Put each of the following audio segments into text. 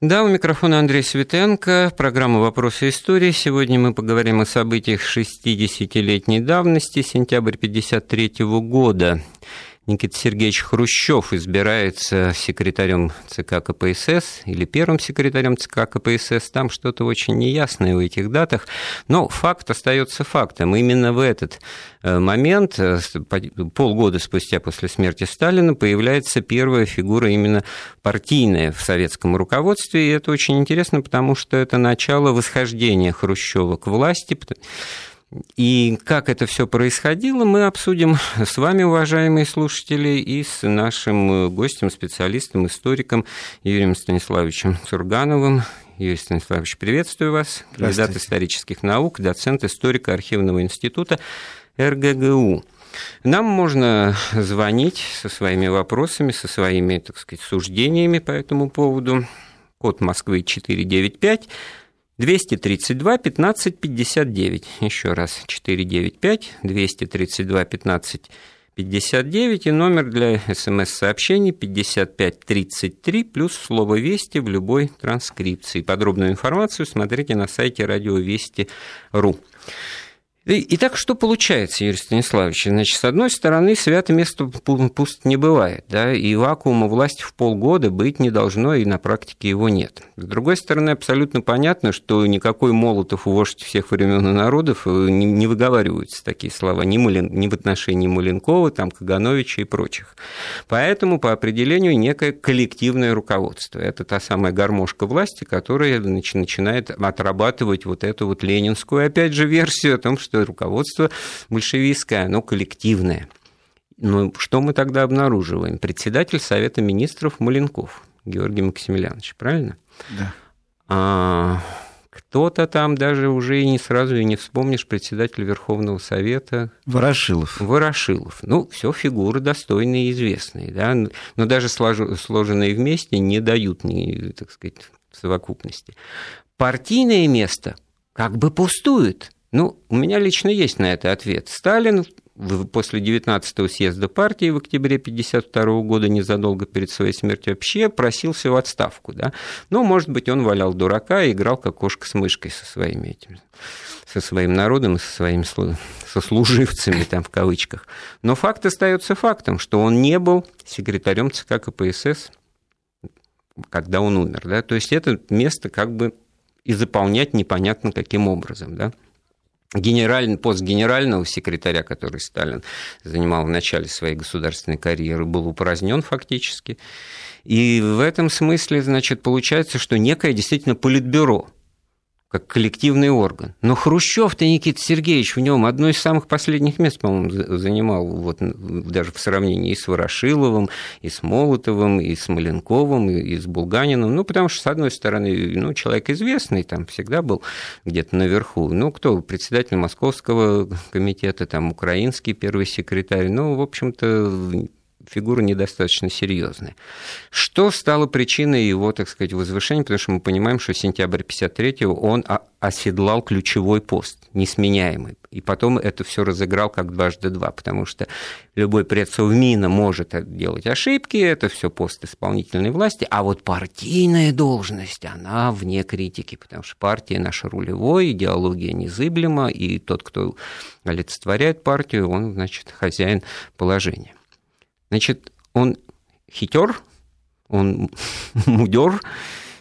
Да, у микрофона Андрей Светенко, программа «Вопросы истории». Сегодня мы поговорим о событиях 60-летней давности, сентябрь 1953 года. Никита Сергеевич Хрущев избирается секретарем ЦК КПСС или первым секретарем ЦК КПСС. Там что-то очень неясное в этих датах. Но факт остается фактом. Именно в этот э, момент, э, полгода спустя после смерти Сталина, появляется первая фигура именно партийная в советском руководстве. И это очень интересно, потому что это начало восхождения Хрущева к власти и как это все происходило, мы обсудим с вами, уважаемые слушатели, и с нашим гостем, специалистом, историком Юрием Станиславовичем Сургановым. Юрий Станиславович, приветствую вас. Кандидат исторических наук, доцент историко-архивного института РГГУ. Нам можно звонить со своими вопросами, со своими, так сказать, суждениями по этому поводу. Код Москвы 495 232 15 59. Еще раз, 495 232 15 59 и номер для смс-сообщений 5533 плюс слово «Вести» в любой транскрипции. Подробную информацию смотрите на сайте радиовести.ру. Итак, что получается, Юрий Станиславович? Значит, с одной стороны, свято место пуст не бывает, да, и вакуума власти в полгода быть не должно, и на практике его нет. С другой стороны, абсолютно понятно, что никакой Молотов, вождь всех времен и народов, э, не, не выговариваются такие слова ни, Малин, ни в отношении Маленкова, там, Кагановича и прочих. Поэтому, по определению, некое коллективное руководство. Это та самая гармошка власти, которая начинает отрабатывать вот эту вот ленинскую, опять же, версию о том, что что руководство большевистское, оно коллективное. Но что мы тогда обнаруживаем? Председатель Совета министров Маленков Георгий Максимилианович, правильно? Да. А, кто-то там даже уже и не сразу и не вспомнишь председателя Верховного Совета. Ворошилов. Ворошилов. Ну, все фигуры достойные и известные, да, но даже сложенные вместе не дают, так сказать, совокупности. Партийное место как бы пустует – ну, у меня лично есть на это ответ. Сталин после 19-го съезда партии в октябре 1952 года, незадолго перед своей смертью, вообще просился в отставку. Да? Ну, может быть, он валял дурака и играл как кошка с мышкой со своими этими со своим народом и со своими сослуживцами, там, в кавычках. Но факт остается фактом, что он не был секретарем ЦК КПСС, когда он умер. Да? То есть это место как бы и заполнять непонятно каким образом. Да? Генеральный, пост генерального секретаря, который Сталин занимал в начале своей государственной карьеры, был упразднен фактически. И в этом смысле, значит, получается, что некое действительно политбюро – как коллективный орган. Но Хрущев-то, Никита Сергеевич, в нем одно из самых последних мест, по-моему, занимал вот, даже в сравнении и с Ворошиловым, и с Молотовым, и с Маленковым, и с Булганиным. Ну, потому что, с одной стороны, ну, человек известный, там всегда был где-то наверху. Ну, кто? Председатель Московского комитета, там, украинский первый секретарь. Ну, в общем-то, фигура недостаточно серьезная. Что стало причиной его, так сказать, возвышения? Потому что мы понимаем, что в сентябре 53-го он оседлал ключевой пост, несменяемый. И потом это все разыграл как дважды два, потому что любой предсовмина может делать ошибки, это все пост исполнительной власти, а вот партийная должность, она вне критики, потому что партия наша рулевой, идеология незыблема, и тот, кто олицетворяет партию, он, значит, хозяин положения. Значит, он хитер, он мудер,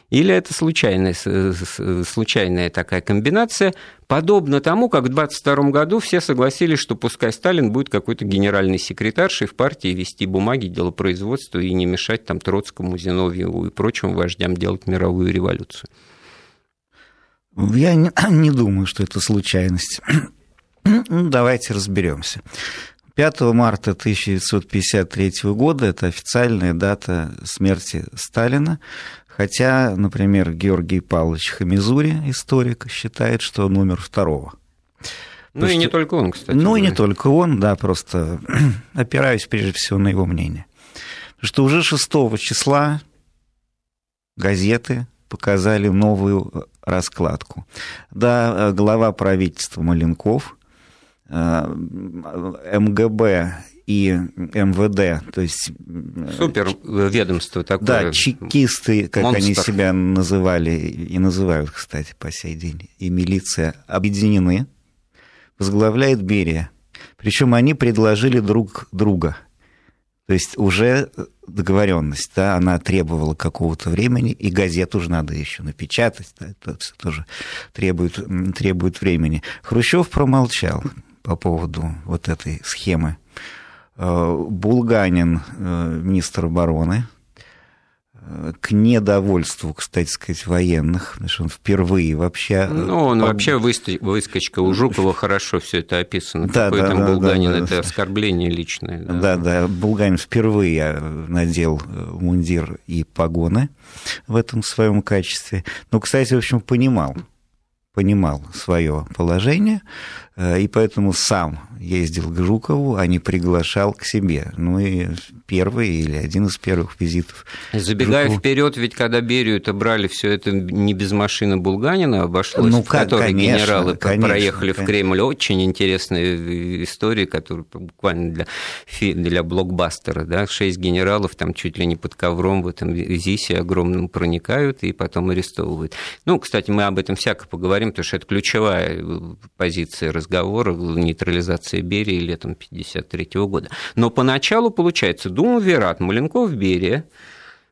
или это случайная, случайная такая комбинация, подобно тому, как в 22 году все согласились, что пускай Сталин будет какой-то генеральный секретаршей в партии вести бумаги, делопроизводство и не мешать там Троцкому, Зиновьеву и прочим вождям делать мировую революцию. Я не, не думаю, что это случайность. Ну, давайте разберемся. 5 марта 1953 года это официальная дата смерти Сталина, хотя, например, Георгий Павлович Хамизури, историк, считает, что он умер второго. Ну То и не только он, кстати. Ну и не только он, да, просто опираюсь прежде всего на его мнение. Потому что уже 6 числа газеты показали новую раскладку. Да, глава правительства Маленков – Э, МГБ и МВД, то есть... Супер ведомство такое. Да, чекисты, как Монстр. они себя называли, и называют, кстати, по сей день, и милиция, объединены, возглавляет Берия. Причем они предложили друг друга. То есть уже договоренность, да, она требовала какого-то времени, и газету уже надо еще напечатать, да, это все тоже требует, требует времени. Хрущев промолчал по поводу вот этой схемы. Э, Булганин, э, министр обороны, к недовольству, кстати сказать, военных, потому что он впервые вообще... Э, ну, он по... вообще выскочка. У Жукова хорошо все это описано. Да, Какой да, там да, Булганин, да, это оскорбление личное. Да. да, да, Булганин впервые надел э, мундир и погоны в этом своем качестве. Ну, кстати, в общем, понимал, понимал свое положение, Э, и поэтому сам ездил к Жукову, а не приглашал к себе. Ну и первый или один из первых визитов. Забегая Жукову... вперед, ведь когда Берию это брали, все это не без машины Булганина обошлось, ну, в которой конечно, генералы конечно, проехали конечно. в Кремль. Очень интересная история, которая буквально для, для блокбастера. Да? Шесть генералов там чуть ли не под ковром в этом ЗИСе огромном проникают и потом арестовывают. Ну, кстати, мы об этом всяко поговорим, потому что это ключевая позиция разговора разговор нейтрализации Берии летом 1953 года. Но поначалу, получается, Дума, Верат, Маленков, Берия,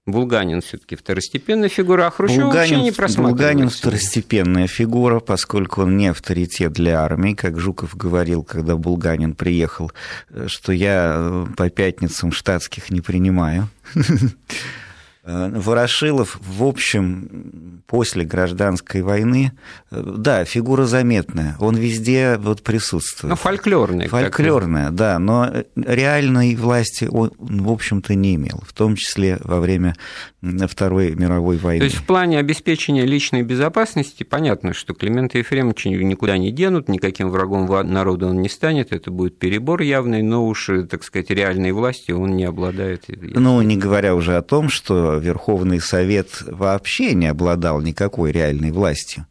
Булганин все-таки второстепенная фигура, а Хрущев Булганин, вообще не просматривается. Булганин второстепенная фигура, поскольку он не авторитет для армии, как Жуков говорил, когда Булганин приехал, что я по пятницам штатских не принимаю. Э, Ворошилов, в общем, после гражданской войны, э, да, фигура заметная, он везде вот присутствует. Ну, фольклорная. Фольклорная, да, но реальной власти он, в общем-то, не имел, в том числе во время Второй мировой войны. То есть в плане обеспечения личной безопасности понятно, что Климента Ефремовича никуда не денут, никаким врагом народа он не станет, это будет перебор явный, но уж, так сказать, реальной власти он не обладает. Ну, не говоря уже о том, что Верховный Совет вообще не обладал никакой реальной властью.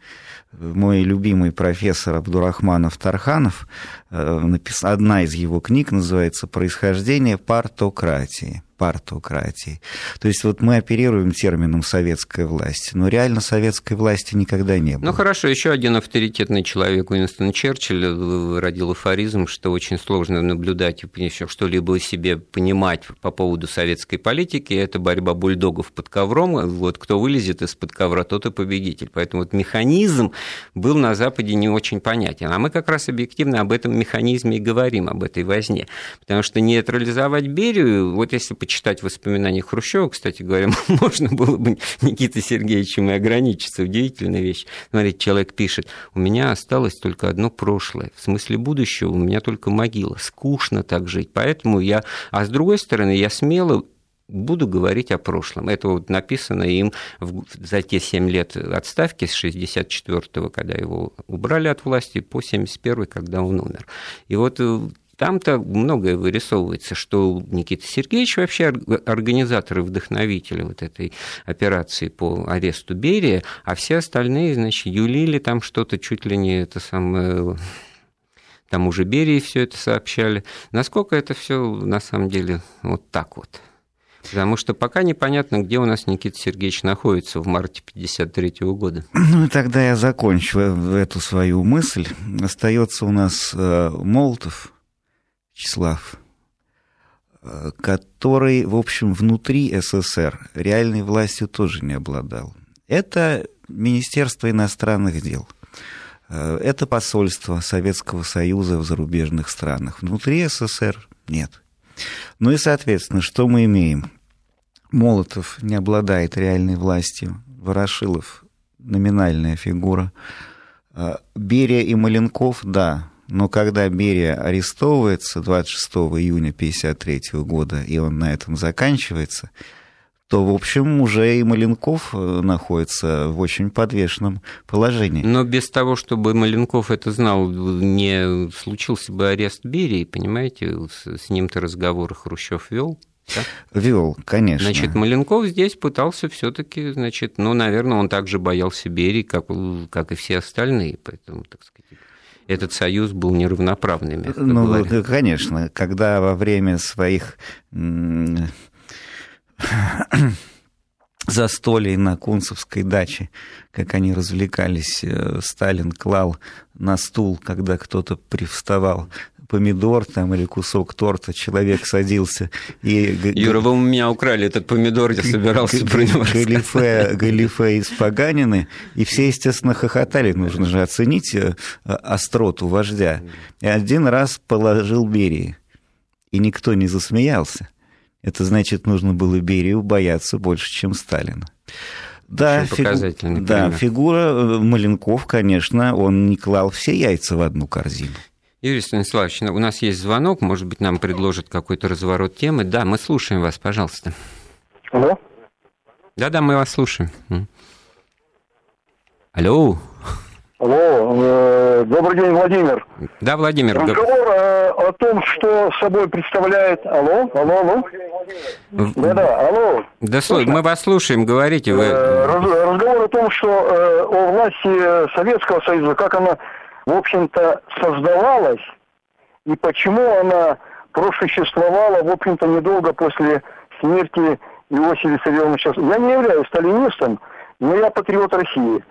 Мой любимый профессор Абдурахманов Тарханов, э, одна из его книг называется «Происхождение партократии» партократии. То есть вот мы оперируем термином советская власть, но реально советской власти никогда не было. Ну хорошо, еще один авторитетный человек, Уинстон Черчилль, родил афоризм, что очень сложно наблюдать и что-либо себе понимать по поводу советской политики. Это борьба бульдогов под ковром. Вот кто вылезет из-под ковра, тот и победитель. Поэтому вот механизм был на Западе не очень понятен. А мы как раз объективно об этом механизме и говорим, об этой возне. Потому что нейтрализовать Берию, вот если почитать воспоминания Хрущева, кстати говоря, можно было бы Никита Сергеевичем и ограничиться. Удивительная вещь. Смотрите, человек пишет, у меня осталось только одно прошлое. В смысле будущего у меня только могила. Скучно так жить. Поэтому я... А с другой стороны, я смело буду говорить о прошлом. Это вот написано им за те 7 лет отставки с 64-го, когда его убрали от власти, по 71-й, когда он умер. И вот э, там-то многое вырисовывается, что Никита Сергеевич вообще организатор и вдохновитель вот этой операции по аресту Берия, а все остальные, значит, юлили там что-то чуть ли не это самое там уже Берии все это сообщали. Насколько это все на самом деле вот так вот? Потому что пока непонятно, где у нас Никита Сергеевич находится в марте 1953 года. Ну и тогда я закончу эту свою мысль. Остается у нас э, Молотов, Вячеслав, э, который, в общем, внутри СССР реальной властью тоже не обладал. Это Министерство иностранных дел. Э, это посольство Советского Союза в зарубежных странах. Внутри СССР нет. Ну и, соответственно, что мы имеем? Молотов не обладает реальной властью, Ворошилов – номинальная фигура. Э, Берия и Маленков – да, но когда Берия арестовывается 26 июня 1953 года, и он на этом заканчивается, то, в общем, уже и Маленков э, находится в очень подвешенном положении. Но без того, чтобы Маленков это знал, не случился бы арест Берии, понимаете, с ним-то разговор Хрущев вел. Да? Вел, конечно. Значит, Маленков здесь пытался все-таки, значит, ну, наверное, он также боялся Берии, как, как и все остальные, поэтому, так сказать, этот союз был неравноправным. Ну, говоря. конечно, когда во время своих застолий на Кунцевской даче, как они развлекались, э, Сталин клал на стул, когда кто-то привставал помидор там или кусок торта, человек садился и... Юра, вы у меня украли этот помидор, я собирался про него галифе, галифе испоганены, и все, естественно, хохотали, нужно же оценить э, остроту вождя. И один раз положил Берии, и никто не засмеялся. Это значит, нужно было Берию бояться больше, чем Сталина. Да, фигу... да, фигура э, Маленков, конечно, он не клал все яйца в одну корзину. Юрий Станиславович, у нас есть звонок, может быть, нам предложат какой-то разворот темы. Да, мы слушаем вас, пожалуйста. Алло? Да-да, мы вас слушаем. Алло. Алло, э, добрый день, Владимир. Да, Владимир. Разговор э, о том, что собой представляет... Алло, алло, алло. Да-да, алло. Да, слушай, мы вас слушаем, говорите. Вы... Э, разговор о том, что э, о власти Советского Союза, как она в общем-то, создавалась, и почему она просуществовала, в общем-то, недолго после смерти Иосифа Виссарионовича. Я не являюсь сталинистом, но я патриот России.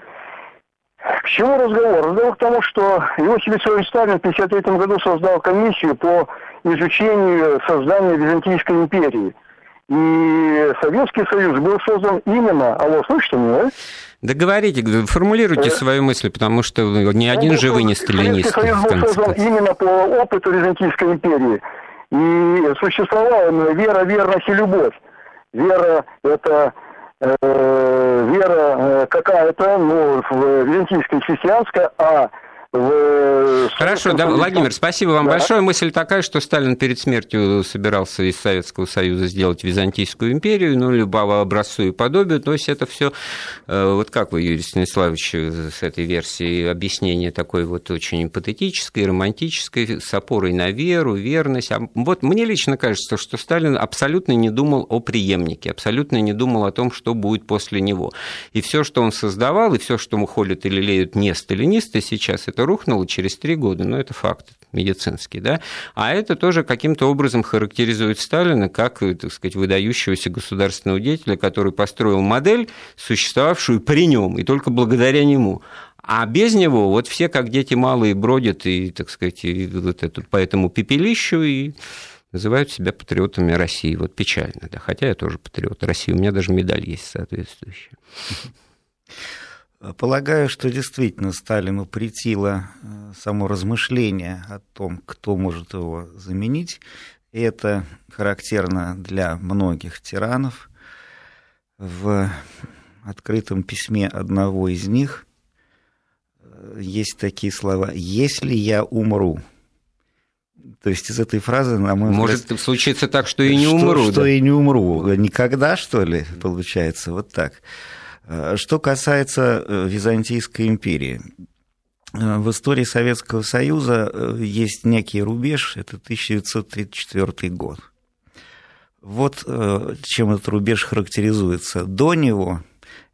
К чему разговор? Разговор к тому, что Иосиф Виссарионович Сталин в 1953 году создал комиссию по изучению создания Византийской империи. И Советский Союз был создан именно... Алло, слышите меня, да? Договорите, формулируйте э, свою мысль, потому что ни один же вы не сталинист. Союз был создан именно по опыту Византийской империи. И существовала вера, верность и любовь. Вера – это э, вера э, какая-то, ну, византийская, христианская, а Хорошо, да, Владимир, спасибо вам да. большое. Мысль такая, что Сталин перед смертью собирался из Советского Союза сделать Византийскую империю, ну, либо образцу и подобию. То есть это все, э, вот как вы, Юрий Станиславович, с этой версией объяснения такой вот очень патетической, романтической, с опорой на веру, верность. А вот мне лично кажется, что Сталин абсолютно не думал о преемнике, абсолютно не думал о том, что будет после него. И все, что он создавал, и все, что мы холят или леют не сталинисты сейчас, это рухнуло через три года, но это факт медицинский, да, а это тоже каким-то образом характеризует Сталина как, так сказать, выдающегося государственного деятеля, который построил модель, существовавшую при нем, и только благодаря нему. А без него вот все, как дети малые, бродят и, так сказать, и вот это, по этому пепелищу и называют себя патриотами России. Вот печально, да. Хотя я тоже патриот России, у меня даже медаль есть соответствующая. Полагаю, что действительно Сталину притило э, само размышление о том, кто может его заменить. И это характерно для многих тиранов. В открытом письме одного из них э, есть такие слова «если я умру». То есть из этой фразы, на мой Может взгляд, случиться так, что и не умру. Что, да? и не умру. Никогда, что ли, получается? Вот так. Э, что касается э, Византийской империи, э, в истории Советского Союза есть некий рубеж, это 1934 год. Вот чем этот рубеж характеризуется. До него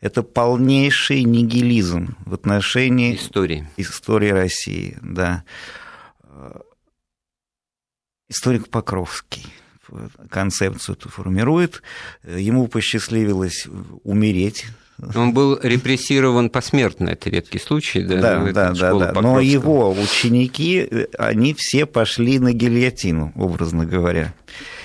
это полнейший нигилизм в отношении истории, истории России. Да. Историк Покровский концепцию эту формирует. Ему посчастливилось умереть он был репрессирован посмертно, это редкий случай. Да, да, да, да, да. Но его ученики, они все пошли на гильотину, образно говоря.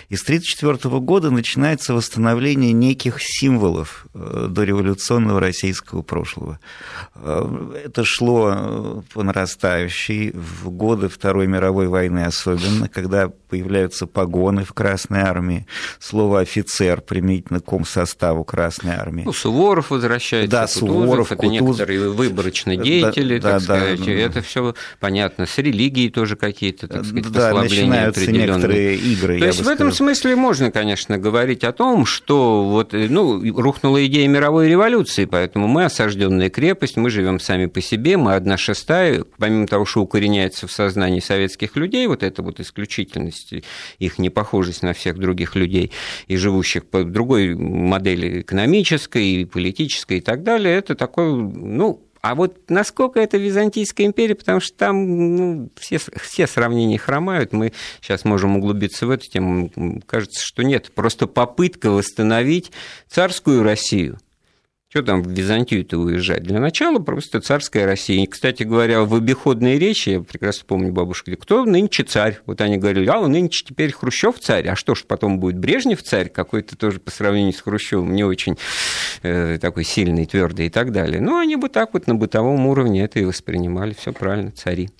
И с 1934 года начинается восстановление неких символов э, дореволюционного российского прошлого. Э, это шло э, по нарастающей в годы Второй мировой войны особенно, когда появляются погоны в Красной армии, слово «офицер» применительно к комсоставу Красной армии. Ну, Суворов возвращается, да, Кутузов, Суворов, это Кутуз... некоторые выборочные деятели, да, так да, сказать, да, это все понятно. С религией тоже какие-то, так сказать, да, начинаются некоторые игры. То есть в этом смысле можно, конечно, говорить о том, что вот, ну, рухнула идея мировой революции, поэтому мы осажденная крепость, мы живем сами по себе, мы одна шестая, помимо того, что укореняется в сознании советских людей, вот эта вот исключительность, их непохожесть на всех других людей и живущих по другой модели экономической, политической и так далее, это такой, ну, А вот насколько это Византийская империя, потому что там ну, все, все сравнения хромают, мы сейчас можем углубиться в эту тему, кажется, что нет, просто попытка восстановить царскую Россию, что там в Византию-то уезжать? Для начала просто царская Россия. И, кстати говоря, в обиходной речи, я прекрасно помню бабушка, говорит, кто нынче царь? Вот они говорили, а, нынче теперь Хрущев царь, а что ж потом будет Брежнев царь, какой-то тоже по сравнению с Хрущевым не очень э, такой сильный, твердый и так далее. Ну, они бы так вот на бытовом уровне это и воспринимали, все правильно, цари.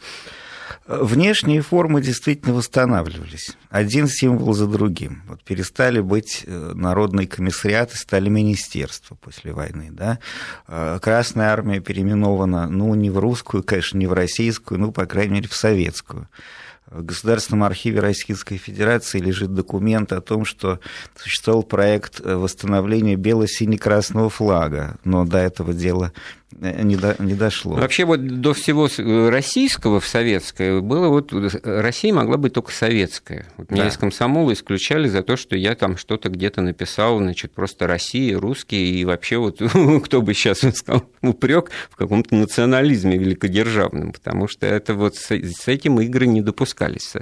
Внешние формы действительно восстанавливались. Один символ за другим. Вот перестали быть э, народные комиссариаты, стали министерства после войны. Да? Э, Красная армия переименована, ну, не в русскую, конечно, не в российскую, ну, по крайней мере, в советскую. В Государственном архиве Российской Федерации лежит документ о том, что существовал проект восстановления бело-сине-красного флага, но до этого дела не, до, не дошло. Вообще вот до всего российского в советское было вот Россия могла быть только советская. Вот меня да. из комсомола исключали за то, что я там что-то где-то написал, значит, просто Россия, русские, и вообще вот кто бы сейчас сказал упрек в каком-то национализме великодержавном, потому что это вот с, с этим игры не допускались.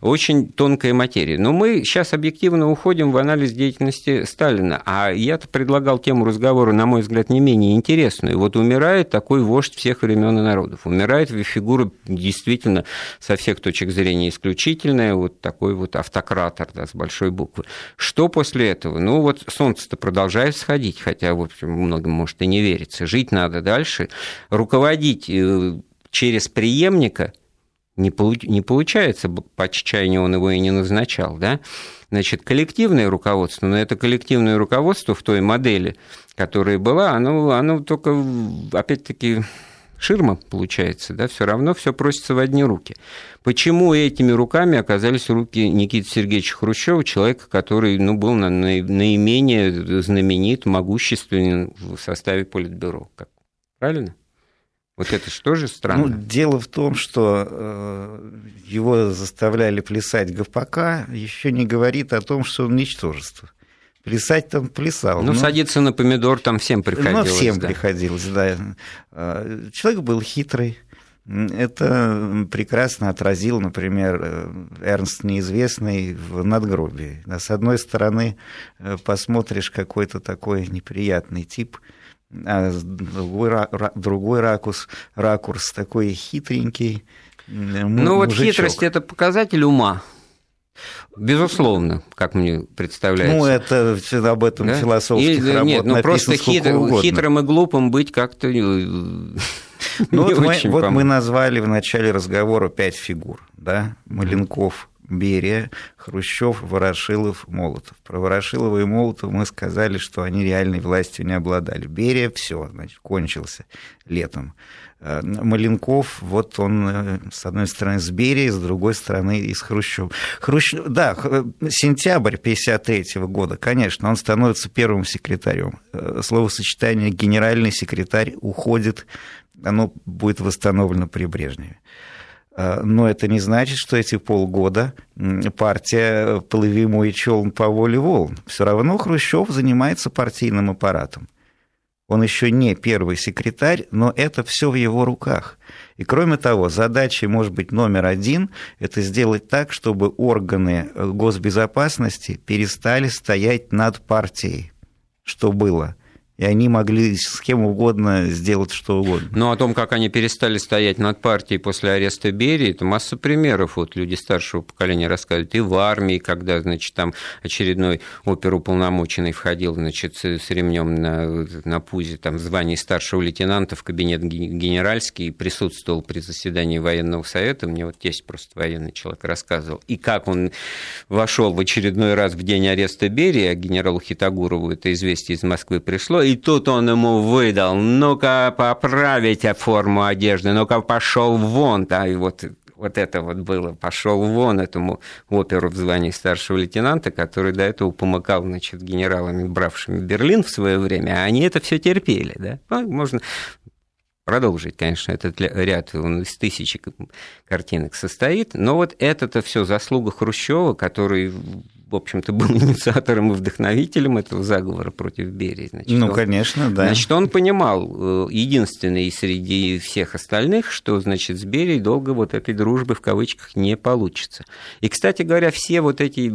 Очень тонкая материя. Но мы сейчас объективно уходим в анализ деятельности Сталина, а я-то предлагал тему разговора, на мой взгляд, не менее интересную. Вот вот умирает такой вождь всех времен и народов. Умирает фигура действительно со всех точек зрения исключительная, вот такой вот автократор да, с большой буквы. Что после этого? Ну вот солнце-то продолжает сходить, хотя, в общем, многим может и не верится. Жить надо дальше. Руководить э, через преемника не, получ, не получается, по отчаянию он его и не назначал, да? Значит, коллективное руководство, но это коллективное руководство в той модели, которая была, оно, оно только, опять-таки, ширма получается, да, все равно все просится в одни руки. Почему этими руками оказались руки Никиты Сергеевича Хрущева, человека, который ну, был наименее знаменит, могущественен в составе Политбюро? Правильно? Вот это что же странно? Ну, дело в том, что э, его заставляли плясать ГПК, еще не говорит о том, что он ничтожество. Плясать там плясал. Ну, ну, садиться на помидор там всем приходилось. Ну, всем да. приходилось, да. Э, человек был хитрый. Это прекрасно отразил, например, э, Эрнст Неизвестный в надгробии. С одной стороны, посмотришь какой-то такой неприятный тип – а другой, другой ракурс, ракурс такой хитренький. Ну вот хитрость – это показатель ума. Безусловно, как мне представляется. Ну, это об этом да? философских Или, работ Нет, ну просто хитр, хитрым и глупым быть как-то э, ну, вот, мы, вот мы назвали в начале разговора пять фигур, да? Маленков, Берия, Хрущев, Ворошилов, Молотов. Про Ворошилова и Молотова мы сказали, что они реальной властью не обладали. Берия все, значит, кончился летом. Э, Маленков, вот он, э, с одной стороны, с Берией, с другой стороны, из Хрущева. Хрущев, да, сентябрь 1953 года, конечно, он становится первым секретарем. Э, словосочетание «генеральный секретарь» уходит, оно будет восстановлено при Брежневе. Э, но это не значит, что эти полгода партия «Плыви мой челн по воле волн». Все равно Хрущев занимается партийным аппаратом. Он еще не первый секретарь, но это все в его руках. И кроме того, задачей может быть номер один – это сделать так, чтобы органы э, госбезопасности перестали стоять над партией, что было – и они могли с кем угодно сделать что угодно. Но о том, как они перестали стоять над партией после ареста Берии, это масса примеров. Вот люди старшего поколения рассказывают. И в армии, когда, значит, там очередной оперуполномоченный входил, значит, с ремнем на, на пузе, там, в звании старшего лейтенанта в кабинет генеральский, и присутствовал при заседании военного совета. Мне вот есть просто военный человек рассказывал. И как он вошел в очередной раз в день ареста Берии, а генералу Хитагурову это известие из Москвы пришло, и тут он ему выдал, ну-ка поправите форму одежды, ну-ка пошел вон, да, и вот вот это вот было, пошел вон этому оперу в звании старшего лейтенанта, который до этого помыкал, значит, генералами, бравшими Берлин в свое время, а они это все терпели, да. Ну, можно продолжить, конечно, этот ряд, он из тысячи картинок состоит, но вот это-то все заслуга Хрущева, который в общем-то, был инициатором и вдохновителем этого заговора против Берии. Значит, ну, он, конечно, да. Значит, он понимал, э, единственный среди всех остальных, что, значит, с Берией долго вот этой дружбы в кавычках не получится. И, кстати говоря, все вот эти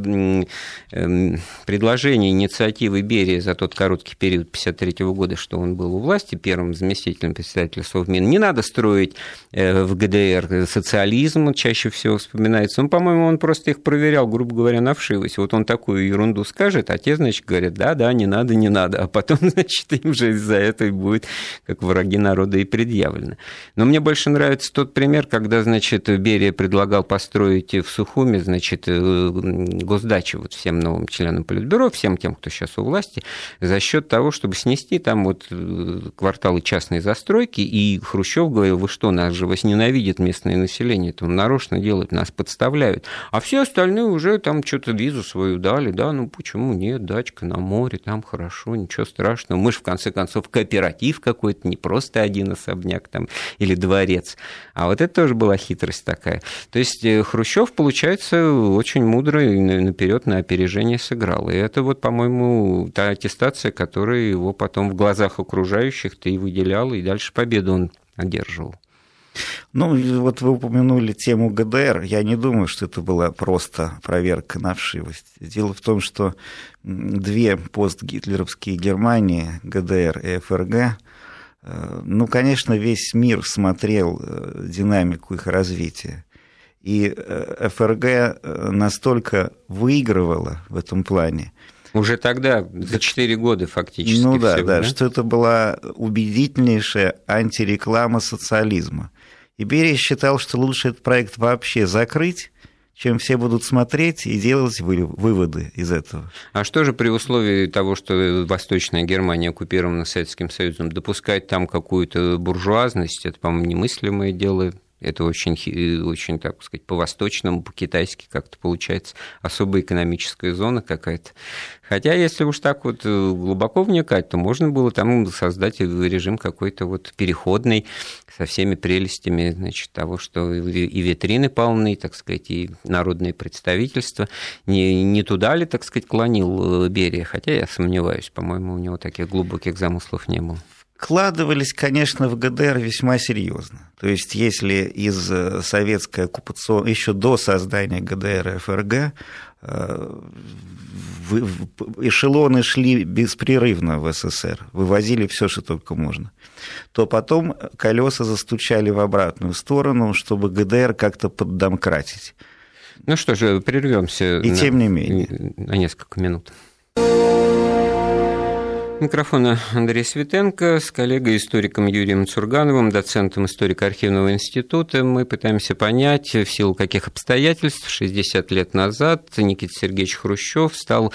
эм, предложения, инициативы Берии за тот короткий период 1953 года, что он был у власти, первым заместителем председателя Совмина, не надо строить э, в ГДР социализм, чаще всего вспоминается. Ну, по-моему, он просто их проверял, грубо говоря, на вшивость. Вот он такую ерунду скажет, а те, значит, говорят, да, да, не надо, не надо. А потом, значит, им же из-за этого будет как враги народа и предъявлено. Но мне больше нравится тот пример, когда, значит, Берия предлагал построить в Сухуме, значит, э, госдачу вот всем новым членам Политбюро, всем тем, кто сейчас у власти, за счет того, чтобы снести там вот э, кварталы частной застройки, и Хрущев говорил, вы что, нас же вас ненавидит местное население, это нарочно делают, нас подставляют. А все остальные уже там что-то визу свою дали, да, ну почему нет, дачка на море, там хорошо, ничего страшного. Мы же, в конце концов, кооператив какой-то, не просто один особняк там или дворец. А вот это тоже была хитрость такая. То есть э, Хрущев, получается, очень мудро и наперед на опережение сыграл. И это вот, по-моему, та аттестация, которая его потом в глазах окружающих-то и выделяла, и дальше победу он одерживал. Ну, вот вы упомянули тему ГДР. Я не думаю, что это была просто проверка на вшивость. Дело в том, что две постгитлеровские Германии, ГДР и ФРГ, э, ну, конечно, весь мир смотрел э, динамику их развития. И э, ФРГ настолько выигрывала в этом плане, уже тогда, за 4 года фактически. Ну да, всего, да, да, что это была убедительнейшая антиреклама социализма. И Берия считал, что лучше этот проект вообще закрыть, чем все будут смотреть и делать выводы из этого. А что же при условии того, что Восточная Германия оккупирована Советским Союзом, допускать там какую-то буржуазность, это, по-моему, немыслимое дело, это очень, очень, так сказать, по-восточному, по-китайски как-то получается особая экономическая зона какая-то. Хотя, если уж так вот э, глубоко вникать, то можно было там создать режим какой-то вот переходный со всеми прелестями значит, того, что и витрины полны, так сказать, и народные представительства. Не, не туда ли, так сказать, клонил э, Берия? Хотя я сомневаюсь, по-моему, у него таких глубоких замыслов не было вкладывались, конечно, в ГДР весьма серьезно. То есть, если из э, советской оккупации, еще до создания ГДР и ФРГ, э, эшелоны шли беспрерывно в СССР, вывозили все, что только можно, то потом колеса застучали в обратную сторону, чтобы ГДР как-то поддомкратить. Ну что же, прервемся. И на, тем не менее. На несколько минут. Микрофона Андрей Светенко с коллегой-историком Юрием Цургановым, доцентом историко-архивного института. Мы пытаемся понять, в силу каких обстоятельств 60 лет назад Никита Сергеевич Хрущев стал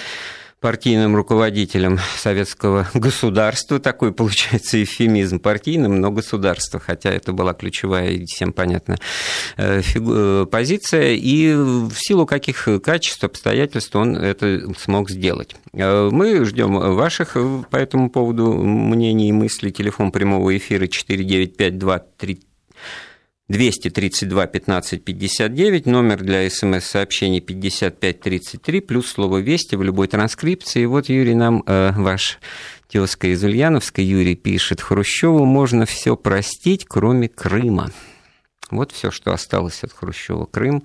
партийным руководителем советского государства. Такой получается эвфемизм партийным, но государства, хотя это была ключевая и всем понятная э, э, позиция. И в силу каких качеств, обстоятельств он это смог сделать. Э, мы ждем ваших по этому поводу мнений и мыслей. Телефон прямого эфира 495 233 232 15 59, номер для смс-сообщений 5533, плюс слово «Вести» в любой транскрипции. Вот, Юрий, нам э, ваш тезка из Ульяновска, Юрий пишет, Хрущеву можно все простить, кроме Крыма. Вот все, что осталось от Хрущева. Крым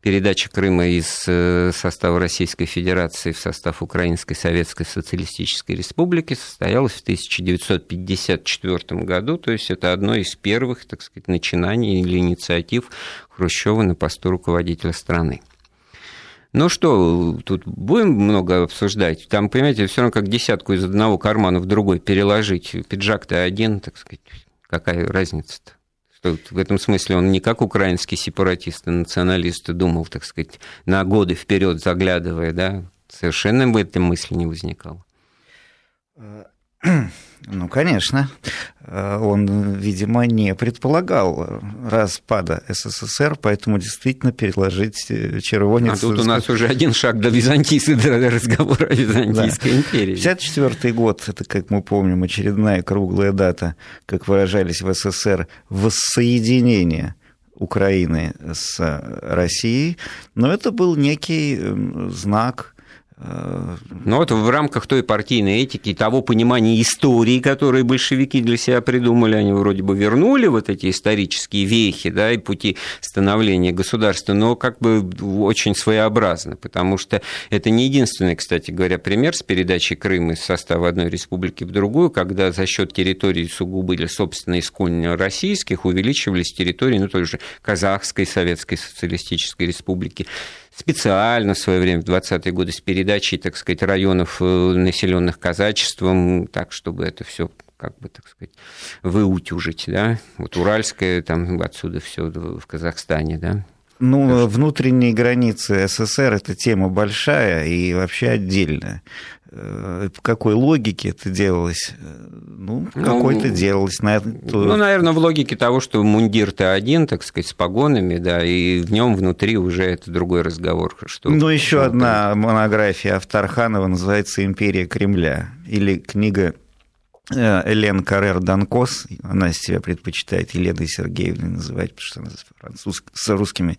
передача Крыма из э, состава Российской Федерации в состав Украинской Советской Социалистической Республики состоялась в 1954 году, то есть это одно из первых, так сказать, начинаний или инициатив Хрущева на посту руководителя страны. Ну что, тут будем много обсуждать. Там, понимаете, все равно как десятку из одного кармана в другой переложить. Пиджак-то один, так сказать, какая разница-то? Что в этом смысле он не как украинский сепаратист и националист думал, так сказать, на годы вперед заглядывая, да, совершенно в этом мысли не возникало. Ну, конечно. Он, видимо, не предполагал распада СССР, поэтому действительно переложить э, червонец... А тут у нас уже один шаг до Византийской, до разговора о Византийской да. империи. 54 год, это, как мы помним, очередная круглая дата, как выражались в СССР, воссоединение Украины с Россией, но это был некий знак ну вот в рамках той партийной этики, того понимания истории, которые большевики для себя придумали, они вроде бы вернули вот эти исторические вехи, да, и пути становления государства, но как бы очень своеобразно, потому что это не единственный, кстати говоря, пример с передачей Крыма из состава одной республики в другую, когда за счет территорий сугубо или собственно исконно российских увеличивались территории, ну, той же Казахской Советской Социалистической Республики, специально в свое время, в 20-е годы, с передачей, так сказать, районов, э, населенных казачеством, так, чтобы это все как бы, так сказать, выутюжить, да, вот Уральское, там отсюда все в Казахстане, да, ну, внутренние границы СССР – это тема большая и вообще отдельная. Э, в какой логике это делалось? Ну, ну какой-то делалось. На эту... Ну, наверное, в логике того, что мундир-то один, так сказать, с погонами, да, и в нем внутри уже это другой разговор. Что, ну, еще одна монография Авторханова называется «Империя Кремля» или книга Э, Элен Каррер Данкос, она себя предпочитает Еленой Сергеевной называть, потому что она француз, с русскими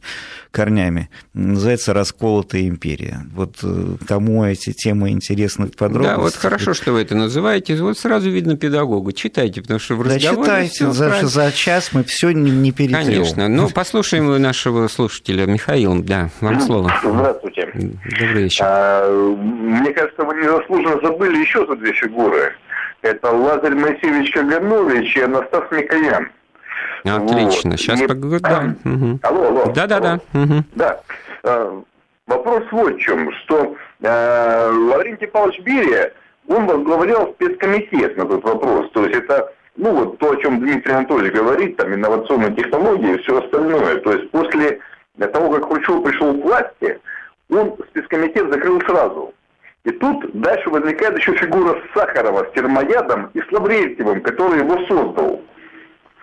корнями, называется «Расколотая империя». Вот э, кому эти темы интересны подробно. Да, вот хорошо, что вы это называете, вот сразу видно педагога. Читайте, потому что в разговоре... Да читайте, за, за час мы все не, не перетрем. Конечно, ну послушаем нашего слушателя Михаил, да, вам слово. Здравствуйте. Добрый вечер. А, мне кажется, вы незаслуженно забыли еще тут две фигуры – это Лазарь Моисеевич Каганович и Анастас Микоян. Отлично. Вот. Сейчас поговорим. Да. Угу. Алло, алло. Да, да, да. Угу. Да. А, вопрос вот в чем, что э, Лаврентий Павлович Берия, он возглавлял спецкомитет на этот вопрос. То есть это, ну вот то, о чем Дмитрий Анатольевич говорит, там инновационные технологии и все остальное. То есть после того, как Хрущев пришел к власти, он спецкомитет закрыл сразу. И тут дальше возникает еще фигура Сахарова с термоядом и с Лаврентьевым, который его создал.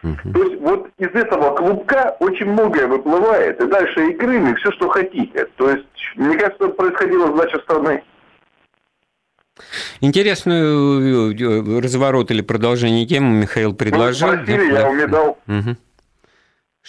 Угу. То есть вот из этого клубка очень многое выплывает, и дальше и Крым, и все, что хотите. То есть, мне кажется, происходило сдача страны. Интересный э, э, разворот или продолжение темы Михаил предложил. Ну, спросили, да, я вам дал. Угу.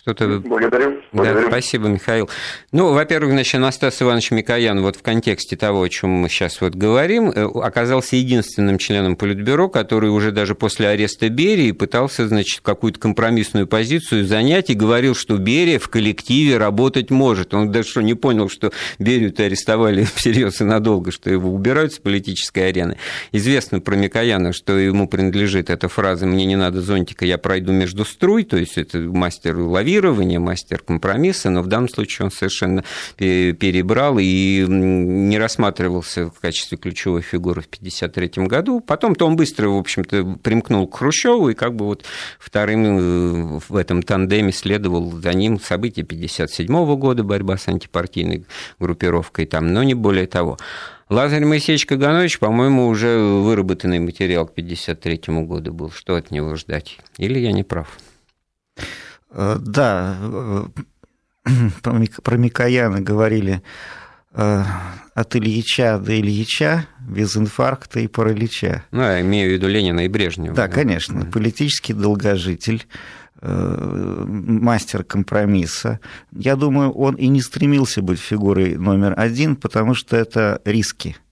Что-то... Благодарю. Благодарю. Да, спасибо, Михаил. Ну, во-первых, значит, Анастас Иванович Микоян вот в контексте того, о чем мы сейчас вот говорим, э, оказался единственным членом Политбюро, который уже даже после ареста Берии пытался, значит, какую-то компромиссную позицию занять и говорил, что Берия в коллективе работать может. Он даже что, не понял, что Берию-то арестовали всерьез и надолго, что его убирают с политической арены. Известно про Микояна, что ему принадлежит эта фраза «мне не надо зонтика, я пройду между струй», то есть это мастер ловить лавирования, мастер компромисса, но в данном случае он совершенно перебрал и не рассматривался в качестве ключевой фигуры в 1953 году. Потом-то он быстро, в общем-то, примкнул к Хрущеву и как бы вот вторым э, в этом тандеме следовал за ним события 1957 года, борьба с антипартийной группировкой там, но не более того. Лазарь Моисеевич Каганович, по-моему, уже выработанный материал к 1953 году был. Что от него ждать? Или я не прав? Э, да, э, про Микояна говорили э, от Ильича до Ильича, без инфаркта и паралича. Ну, я имею в виду Ленина и Брежнева. Да, да. конечно. Да. Политический долгожитель, мастер компромисса. Я думаю, он и не стремился быть фигурой номер один, потому что это риски –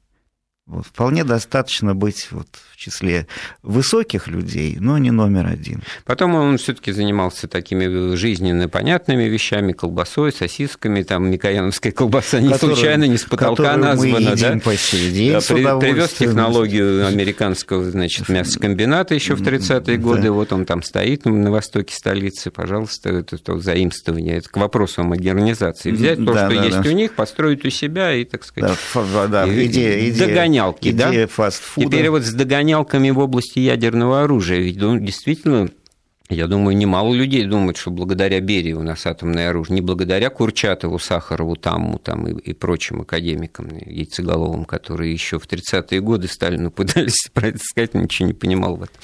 вот, вполне достаточно быть вот в числе высоких людей, но не номер один. Потом он все-таки занимался такими жизненно понятными вещами, колбасой, сосисками, там Микояновская колбаса не которую, случайно не с потолка названа, да? По сей день да, при, привез технологию американского, значит, мясокомбината еще в 30-е годы, да. вот он там стоит на востоке столицы, пожалуйста, это то заимствование, это к вопросу о модернизации. Взять то, да, что да, есть да. у них, построить у себя и, так сказать, да, да, идея, идея. догонять догонялки, Идея да? фастфуда. Теперь вот с догонялками в области ядерного оружия, ведь ну, действительно я думаю, немало людей думают, что благодаря Берии у нас атомное оружие, не благодаря Курчатову, Сахарову, Тамму там, и, и прочим академикам, яйцеголовым, которые еще в 30-е годы Сталину пытались про это сказать, ничего не понимал в этом.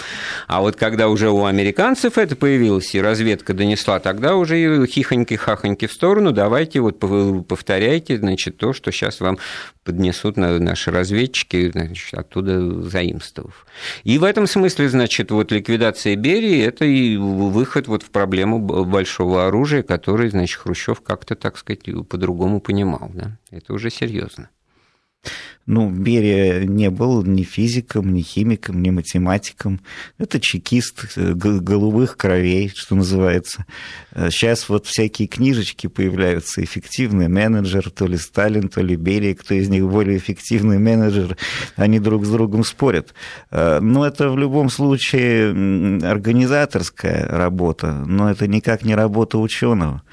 А вот когда уже у американцев это появилось, и разведка донесла, тогда уже хихоньки-хахоньки в сторону, давайте вот повторяйте, значит, то, что сейчас вам поднесут наши разведчики, значит, оттуда заимствовав. И в этом смысле, значит, вот ликвидация Берии – это и выход вот в проблему большого оружия, который, значит, Хрущев как-то, так сказать, по-другому понимал. Да? Это уже серьезно. Ну, Берия не был ни физиком, ни химиком, ни математиком. Это чекист э, голубых кровей, что называется. Сейчас э, вот всякие книжечки появляются. Эффективный менеджер, то ли Сталин, то ли Берия, кто из них более эффективный менеджер. Они друг с другом спорят. Э, но это в любом случае организаторская работа, но это никак не работа ученого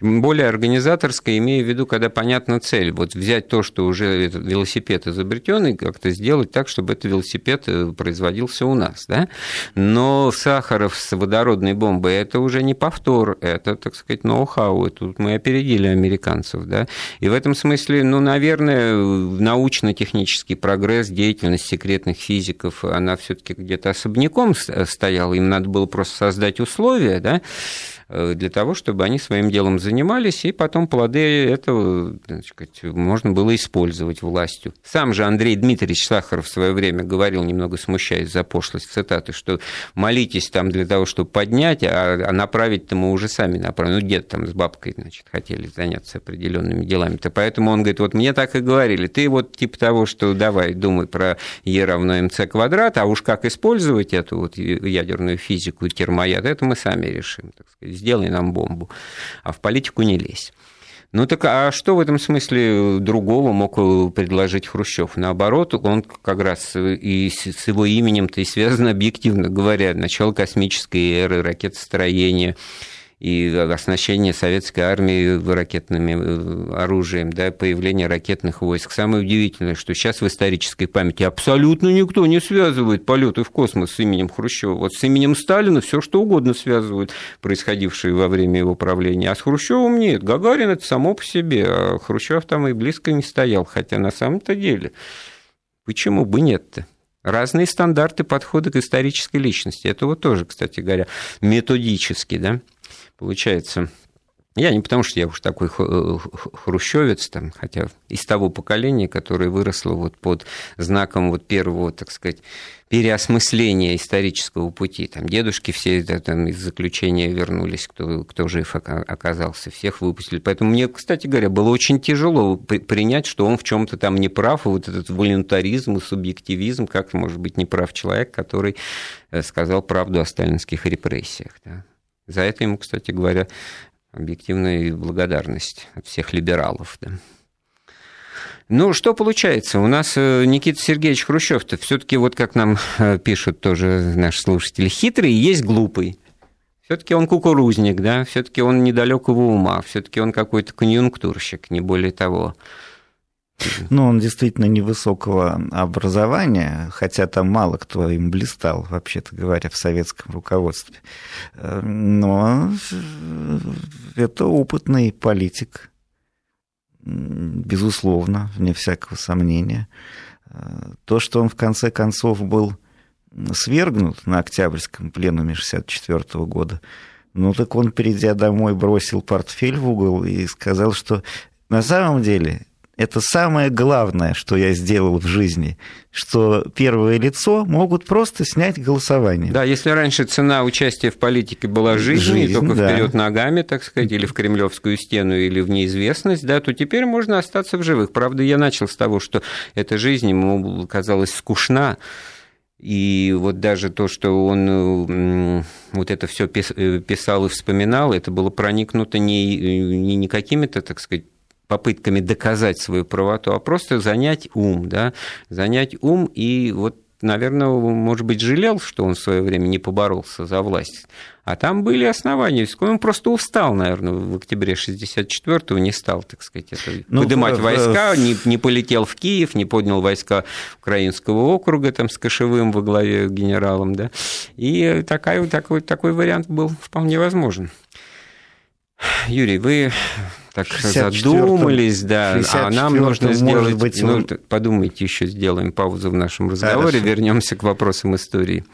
более организаторская, имея в виду, когда понятна цель. Вот взять то, что уже этот велосипед изобретен, и как-то сделать так, чтобы этот велосипед э, производился у нас. Да? Но Сахаров с водородной бомбой – это уже не повтор, это, так сказать, ноу-хау. Тут мы опередили американцев. Да? И в этом смысле, ну, наверное, научно-технический прогресс, деятельность секретных физиков, она все таки где-то особняком стояла. Им надо было просто создать условия, да, Э, для того, чтобы они своим делом занимались, и потом плоды этого сказать, можно было использовать властью. Сам же Андрей Дмитриевич Сахаров в свое время говорил, немного смущаясь за пошлость цитаты, что молитесь там для того, чтобы поднять, а, а направить-то мы уже сами направим. Ну, дед там с бабкой, значит, хотели заняться определенными делами-то. Поэтому он говорит, вот мне так и говорили, ты вот типа того, что давай думай про Е равно МЦ квадрат, а уж как использовать эту вот ядерную физику, термояд, это мы сами решим, так сказать сделай нам бомбу, а в политику не лезь. Ну так а что в этом смысле другого мог предложить Хрущев? Наоборот, он как раз и с его именем-то и связан объективно говоря, начало космической эры, ракетостроения, и оснащение советской армии ракетными э, оружием, да, появление ракетных войск. Самое удивительное, что сейчас в исторической памяти абсолютно никто не связывает полеты в космос с именем Хрущева. Вот с именем Сталина все что угодно связывают, происходившее во время его правления. А с Хрущевым нет. Гагарин это само по себе, а Хрущев там и близко не стоял. Хотя на самом-то деле, почему бы нет-то? Разные стандарты подхода к исторической личности. Это вот тоже, кстати говоря, методически, да, получается, я не потому, что я уж такой э, хрущевец, там, хотя из того поколения, которое выросло вот под знаком вот первого, так сказать, переосмысления исторического пути. Там дедушки все это, там, из заключения вернулись, кто, кто жив оказался, всех выпустили. Поэтому мне, кстати говоря, было очень тяжело принять, что он в чем то там не прав, и вот этот волюнтаризм и субъективизм, как может быть неправ человек, который э, сказал правду о сталинских репрессиях. Да? За это ему, кстати говоря, объективная благодарность от всех либералов. Да. Ну, что получается? У нас э, Никита Сергеевич Хрущев-то все-таки, вот как нам э, пишут тоже наши слушатели, хитрый и есть глупый. Все-таки он кукурузник, да, все-таки он недалекого ума, все-таки он какой-то конъюнктурщик, не более того. Ну, он действительно невысокого образования, хотя там мало кто им блистал, вообще-то говоря, в советском руководстве. Но это опытный политик, безусловно, вне всякого сомнения. То, что он в конце концов был свергнут на Октябрьском пленуме 1964 года, ну так он, придя домой, бросил портфель в угол и сказал, что на самом деле это самое главное, что я сделал в жизни, что первое лицо могут просто снять голосование. Да, если раньше цена участия в политике была жизнь, жизнь только да. вперед ногами, так сказать, или в кремлевскую стену, или в неизвестность, да, то теперь можно остаться в живых. Правда, я начал с того, что эта жизнь ему казалась скучна, и вот даже то, что он вот это все э, писал и вспоминал, это было проникнуто не, не, не какими-то, так сказать, попытками доказать свою правоту, а просто занять ум, да, занять ум и вот наверное, может быть, жалел, что он в свое время не поборолся за власть. А там были основания. Он просто устал, наверное, в октябре 64-го, не стал, так сказать, это, ну, поднимать в, войска, не, не полетел в Киев, не поднял войска Украинского округа там, с Кошевым во главе генералом. Да? И такой, такой, такой вариант был вполне возможен. Юрий, вы так задумались, да, а нам нужно сделать, быть, ну, он... подумайте еще, сделаем паузу в нашем разговоре, вернемся к вопросам истории.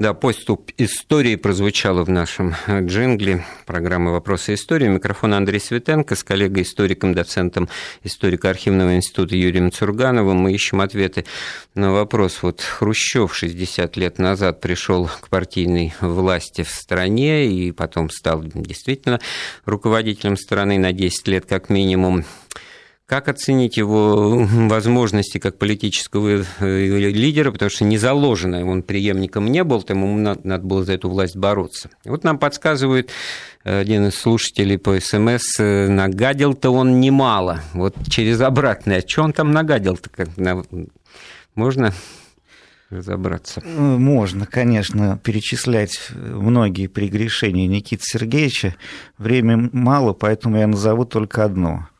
Да, поступ истории прозвучало в нашем джингле программы «Вопросы истории». Микрофон Андрей Светенко с коллегой-историком, доцентом историко-архивного института Юрием Цургановым. Мы ищем ответы на вопрос. Вот Хрущев 60 лет назад пришел к партийной власти в стране и потом стал действительно руководителем страны на 10 лет как минимум. Как оценить его возможности как политического э, лидера, потому что не заложено, он преемником не был, там ему надо было за эту власть бороться. Вот нам подсказывает один из слушателей по СМС, э, нагадил-то он немало. Вот через обратное, а что он там нагадил-то? Можно разобраться? Можно, конечно, перечислять многие прегрешения Никиты Сергеевича. Времени мало, поэтому я назову только одно –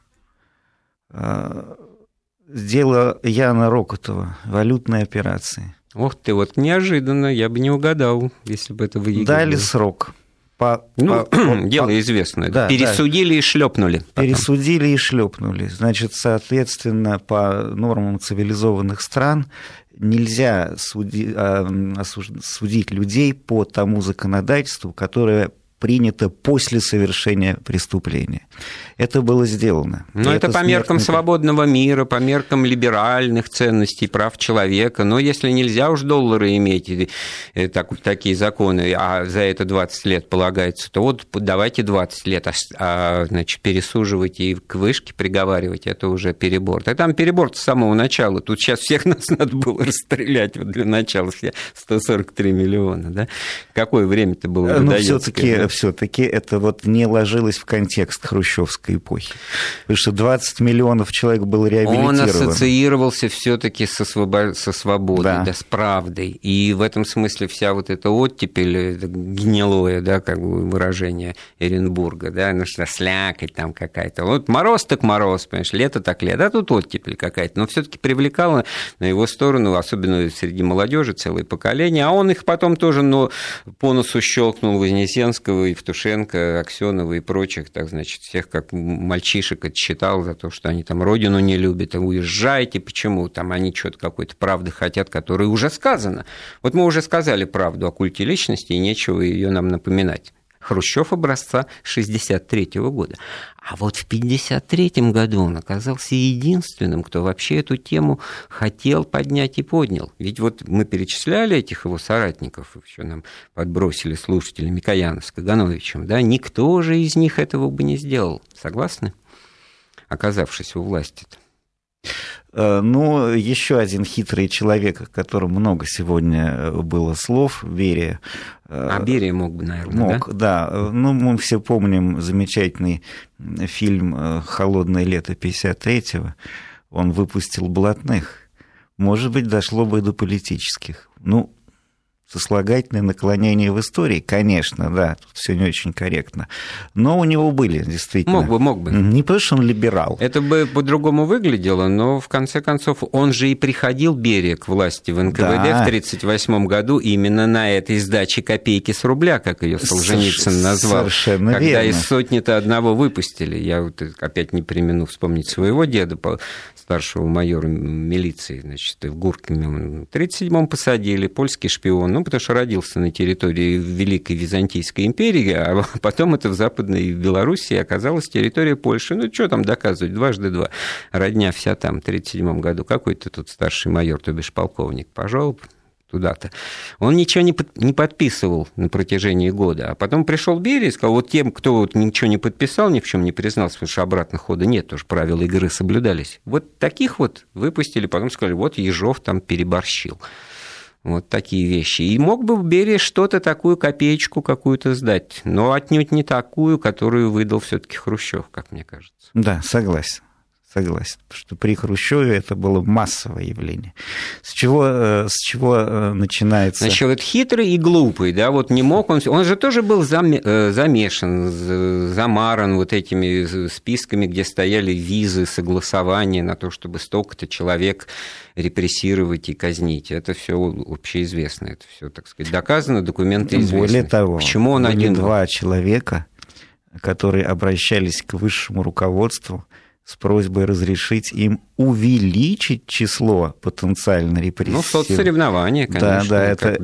дело Яна Рокотова, валютные операции. Ох ты, вот неожиданно, я бы не угадал, если бы это выиграли. Дали срок. По, ну, по, дело по, известное. Да, Пересудили да. и шлепнули. Пересудили и шлепнули. Значит, соответственно, по нормам цивилизованных стран нельзя суди, а, судить людей по тому законодательству, которое принято после совершения преступления. Это было сделано. Но это, это по меркам свободного мира, по меркам либеральных ценностей, прав человека. Но если нельзя уж доллары иметь, э, так, такие законы, а за это 20 лет полагается, то вот давайте 20 лет, а, а значит, пересуживать и к вышке приговаривать, это уже перебор. А там перебор с самого начала. Тут сейчас всех нас надо было расстрелять вот для начала, все 143 миллиона. Да? Какое время-то было? Но ну, все-таки все-таки это вот не ложилось в контекст хрущевской эпохи. Потому что 20 миллионов человек был реабилитирован. Он ассоциировался все-таки со, свобо... со свободой, да. Да, с правдой. И в этом смысле вся вот эта оттепель, это гнилое, да, как бы выражение Эренбурга, да, ну что, слякоть там какая-то. Вот мороз так мороз, понимаешь, лето так лето, а тут оттепель какая-то. Но все-таки привлекало на его сторону, особенно среди молодежи, целое поколение, а он их потом тоже ну, по носу щелкнул Вознесенского и Евтушенко, Аксенова и прочих, так, значит, всех как мальчишек отчитал за то, что они там родину не любят, а уезжайте, почему? Там они что-то какой-то правды хотят, которая уже сказана. Вот мы уже сказали правду о культе личности, и нечего ее нам напоминать. Хрущев образца 1963 года. А вот в 1953 году он оказался единственным, кто вообще эту тему хотел поднять и поднял. Ведь вот мы перечисляли этих его соратников, еще нам подбросили слушатели Микоянов с Кагановичем, да, никто же из них этого бы не сделал. Согласны? Оказавшись у власти -то. Э, ну, еще один хитрый человек, о котором много сегодня э, было слов, Берия. Э, а Берия мог бы, наверное, мог, да? да. Ну, мы все помним замечательный фильм «Холодное лето 53-го». Он выпустил блатных. Может быть, дошло бы до политических. Ну, сослагательное наклонение в истории, конечно, да, тут все не очень корректно. Но у него были действительно. Мог бы, мог бы. Не потому, что он либерал. Это бы по-другому выглядело, но в конце концов он же и приходил Берия к власти в НКВД да. в 1938 году именно на этой сдаче копейки с рубля, как ее Солженицын назвал. Совершенно когда верно. из сотни-то одного выпустили. Я вот опять не примену вспомнить своего деда, старшего майора милиции, значит, в Гуркине. В 1937-м посадили, польский шпион, ну, потому что родился на территории Великой Византийской империи, а потом это в Западной Белоруссии оказалась территория Польши. Ну, что там доказывать, дважды два. Родня вся там, в 1937 году. Какой-то тут старший майор, то бишь полковник, пожалуй, туда-то. Он ничего не, под, не подписывал на протяжении года. А потом пришел Берия и сказал, вот тем, кто вот ничего не подписал, ни в чем не признался, потому что обратного хода нет, тоже правила игры соблюдались. Вот таких вот выпустили, потом сказали, вот Ежов там переборщил. Вот такие вещи. И мог бы Берия что-то такую копеечку какую-то сдать, но отнюдь не такую, которую выдал все-таки Хрущев, как мне кажется. Да, согласен согласен, что при Хрущеве это было массовое явление. С чего, э, с чего э, начинается... Значит, вот хитрый и глупый, да, вот не мог он... Он же тоже был э, замешан, замаран вот этими списками, где стояли визы, согласования на то, чтобы столько-то человек репрессировать и казнить. Это все общеизвестно, это все, так сказать, доказано, документы известны. Более того, Почему он один... два человека, которые обращались к высшему руководству с просьбой разрешить им увеличить число потенциально репрессивных. Ну, соцсоревнования, конечно. Да, да, это.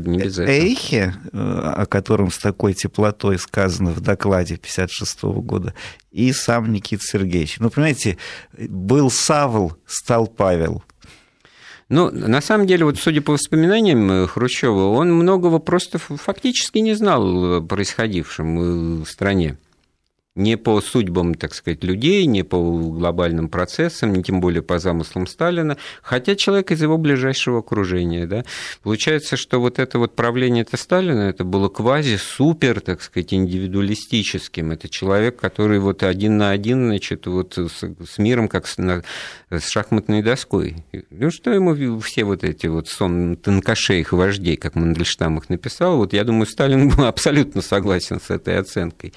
Эйхе, э, о котором с такой теплотой сказано в докладе 1956 года, и сам Никита Сергеевич. Ну, понимаете, был Савл, стал Павел. Ну, на самом деле, вот судя по воспоминаниям э, Хрущева, он многого просто фактически не знал происходившем в стране не по судьбам, так сказать, людей, не по глобальным процессам, не тем более по замыслам Сталина, хотя человек из его ближайшего окружения. Да? Получается, что вот это вот правление это Сталина, это было квази-супер, так сказать, индивидуалистическим. Это человек, который вот один на один, значит, вот с, с миром, как с, на, с шахматной доской. Ну, что ему все вот эти вот сон тонкошеих вождей, как Мандельштам их написал, вот я думаю, Сталин был абсолютно согласен с этой оценкой.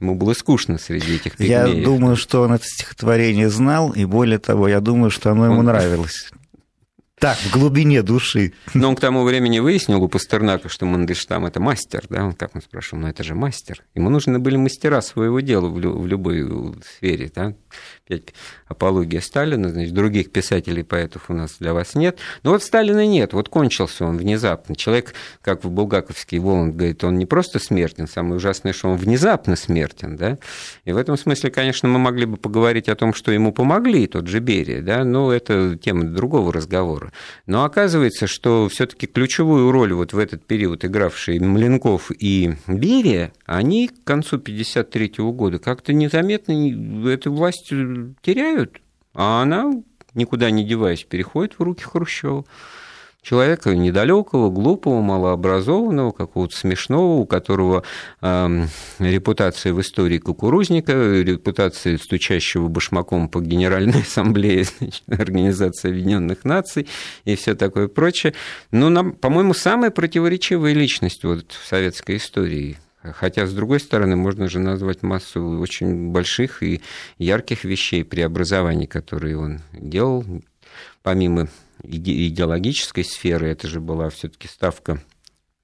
Ему было скучно скучно среди этих пигмеев. Я думаю, что он это стихотворение знал, и более того, я думаю, что оно ему он... нравилось. Так, в глубине души. Но он к тому времени выяснил у Пастернака, что Мандельштам – это мастер, да, он как он спрашивал, ну это же мастер. Ему нужны были мастера своего дела в, в любой сфере, да. Опять апология Сталина, значит, других писателей, поэтов у нас для вас нет. Но вот Сталина нет, вот кончился он внезапно. Человек, как в Булгаковский Воланд говорит, он не просто смертен, самое ужасное, что он внезапно смертен, да. И в этом смысле, конечно, мы могли бы поговорить о том, что ему помогли, тот же Берия, да, но это тема другого разговора. Но оказывается, что все-таки ключевую роль вот в этот период игравшие Маленков и Берия, они к концу 1953 года как-то незаметно эту власть теряют, а она, никуда не деваясь, переходит в руки Хрущева человека недалекого, глупого, малообразованного, какого-то смешного, у которого э, репутация в истории кукурузника, репутация стучащего башмаком по Генеральной Ассамблее значит, Организации Объединенных Наций и все такое прочее. Но, нам, по-моему, самая противоречивая личность вот в советской истории. Хотя, с другой стороны, можно же назвать массу очень больших и ярких вещей, преобразований, которые он делал, помимо идеологической сферы, это же была все-таки ставка.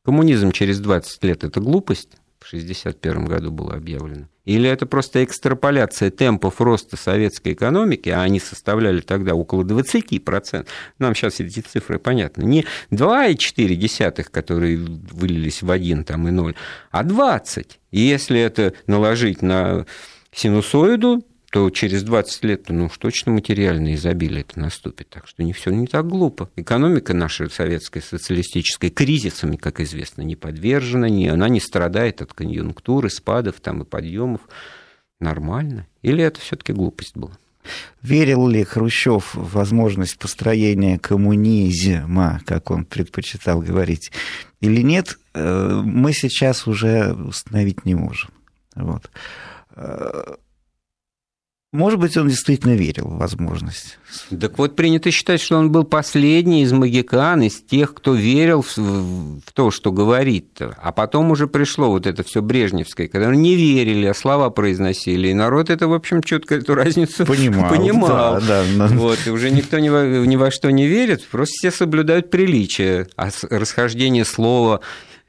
Коммунизм через 20 лет – это глупость, в 1961 году было объявлено. Или это просто экстраполяция темпов роста советской экономики, а они составляли тогда около 20%. Нам сейчас эти цифры понятны. Не 2,4, которые вылились в 1 там, и 0, а 20. И если это наложить на синусоиду, то через 20 лет, ну уж точно материальное изобилие это наступит. Так что не все не так глупо. Экономика наша советская, социалистическая, кризисами, как известно, не подвержена, не, она не страдает от конъюнктуры, спадов там, и подъемов. Нормально. Или это все-таки глупость была? Верил ли Хрущев в возможность построения коммунизма, как он предпочитал говорить, или нет, э, мы сейчас уже установить не можем. Вот. Может быть, он действительно верил в возможность. Так вот, принято считать, что он был последний из магикан, из тех, кто верил в, в то, что говорит. А потом уже пришло вот это все брежневское, когда не верили, а слова произносили. И народ это, в общем, четко эту разницу понимал. понимал. Да, да. Вот, и уже никто ни во, ни во что не верит, просто все соблюдают приличие. А расхождение слова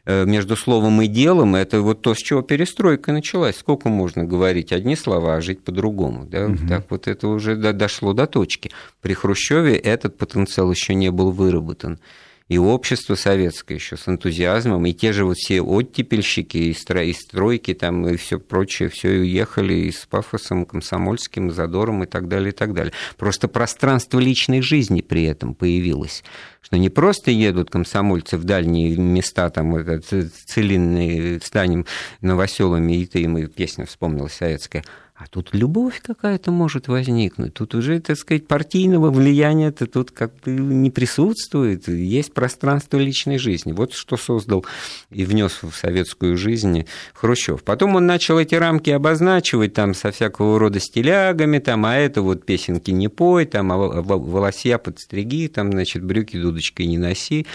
между словом и делом, это вот то, с чего перестройка началась. Сколько можно говорить одни слова, а жить по-другому? Да? Угу. Так вот это уже дошло до точки. При Хрущеве этот потенциал еще не был выработан и общество советское еще с энтузиазмом, и те же вот все оттепельщики, и, стро, и стройки там, и все прочее, все уехали и с пафосом комсомольским, задором и так далее, и так далее. Просто пространство личной жизни при этом появилось что не просто едут комсомольцы в дальние места, там, это, целинные, станем новоселами, и ты, и песня вспомнилась советская, а тут любовь какая-то может возникнуть. Тут уже, так сказать, партийного влияния-то тут как бы не присутствует. Есть пространство личной жизни. Вот что создал и внес в советскую жизнь Хрущев. Потом он начал эти рамки обозначивать там со всякого рода стилягами, там, а это вот песенки не пой, там, а волосья подстриги, там, значит, брюки дудочкой не носи.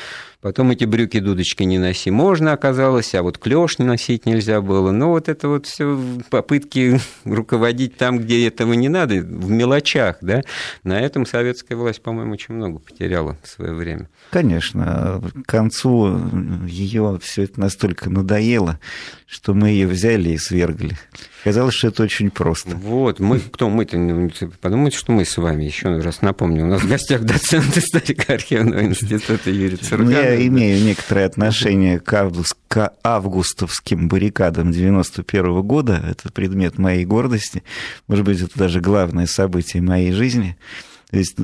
Потом эти брюки дудочки не носи можно оказалось, а вот клеш носить нельзя было. Но вот это вот все попытки руководить там, где этого не надо, в мелочах, да, на этом советская власть, по-моему, очень много потеряла в свое время. Конечно, к концу ее все это настолько надоело, что мы ее взяли и свергли. Казалось, что это очень просто. Вот, мы, кто мы-то, ну, подумайте, что мы с вами, еще раз напомню, у нас в гостях доцент историко-архивного института Юрий Цурганов. Ну, я имею некоторое отношение к, август, к августовским баррикадам 91 года, это предмет моей гордости, может быть, это даже главное событие моей жизни. То есть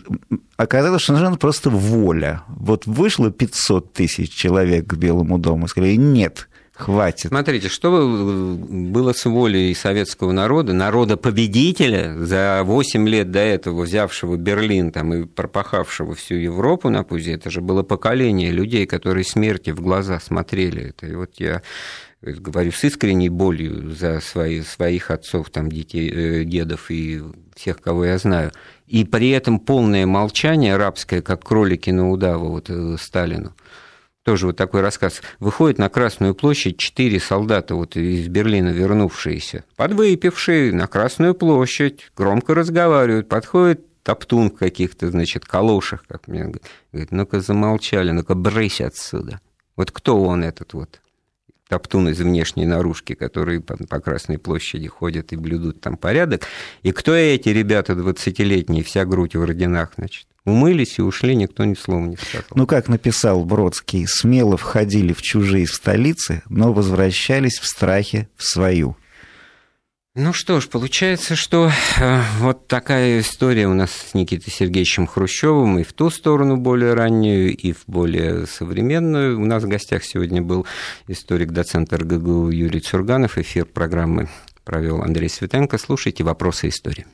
оказалось, что нужна просто воля. Вот вышло 500 тысяч человек к Белому дому, сказали, нет, хватит. Смотрите, что было с волей советского народа, народа-победителя, за 8 лет до этого взявшего Берлин там, и пропахавшего всю Европу на пузе, это же было поколение людей, которые смерти в глаза смотрели. Это, и вот я говорю с искренней болью за свои, своих отцов, там, детей, э, дедов и всех, кого я знаю. И при этом полное молчание рабское, как кролики на удаву вот, э, Сталину тоже вот такой рассказ, выходит на Красную площадь четыре солдата вот из Берлина вернувшиеся, подвыпившие на Красную площадь, громко разговаривают, подходит топтун в каких-то, значит, калошах, как мне говорит, ну-ка замолчали, ну-ка брысь отсюда. Вот кто он этот вот? Топтун из внешней наружки, которые по, Красной площади ходят и блюдут там порядок. И кто эти ребята 20-летние, вся грудь в орденах, значит? Умылись и ушли, никто ни слова не сказал. Ну, как написал Бродский, смело входили в чужие столицы, но возвращались в страхе в свою. Ну что ж, получается, что э, вот такая история у нас с Никитой Сергеевичем Хрущевым и в ту сторону более раннюю, и в более современную. У нас в гостях сегодня был историк, доцент РГГУ Юрий Цурганов. Эфир программы провел Андрей Светенко. Слушайте «Вопросы истории».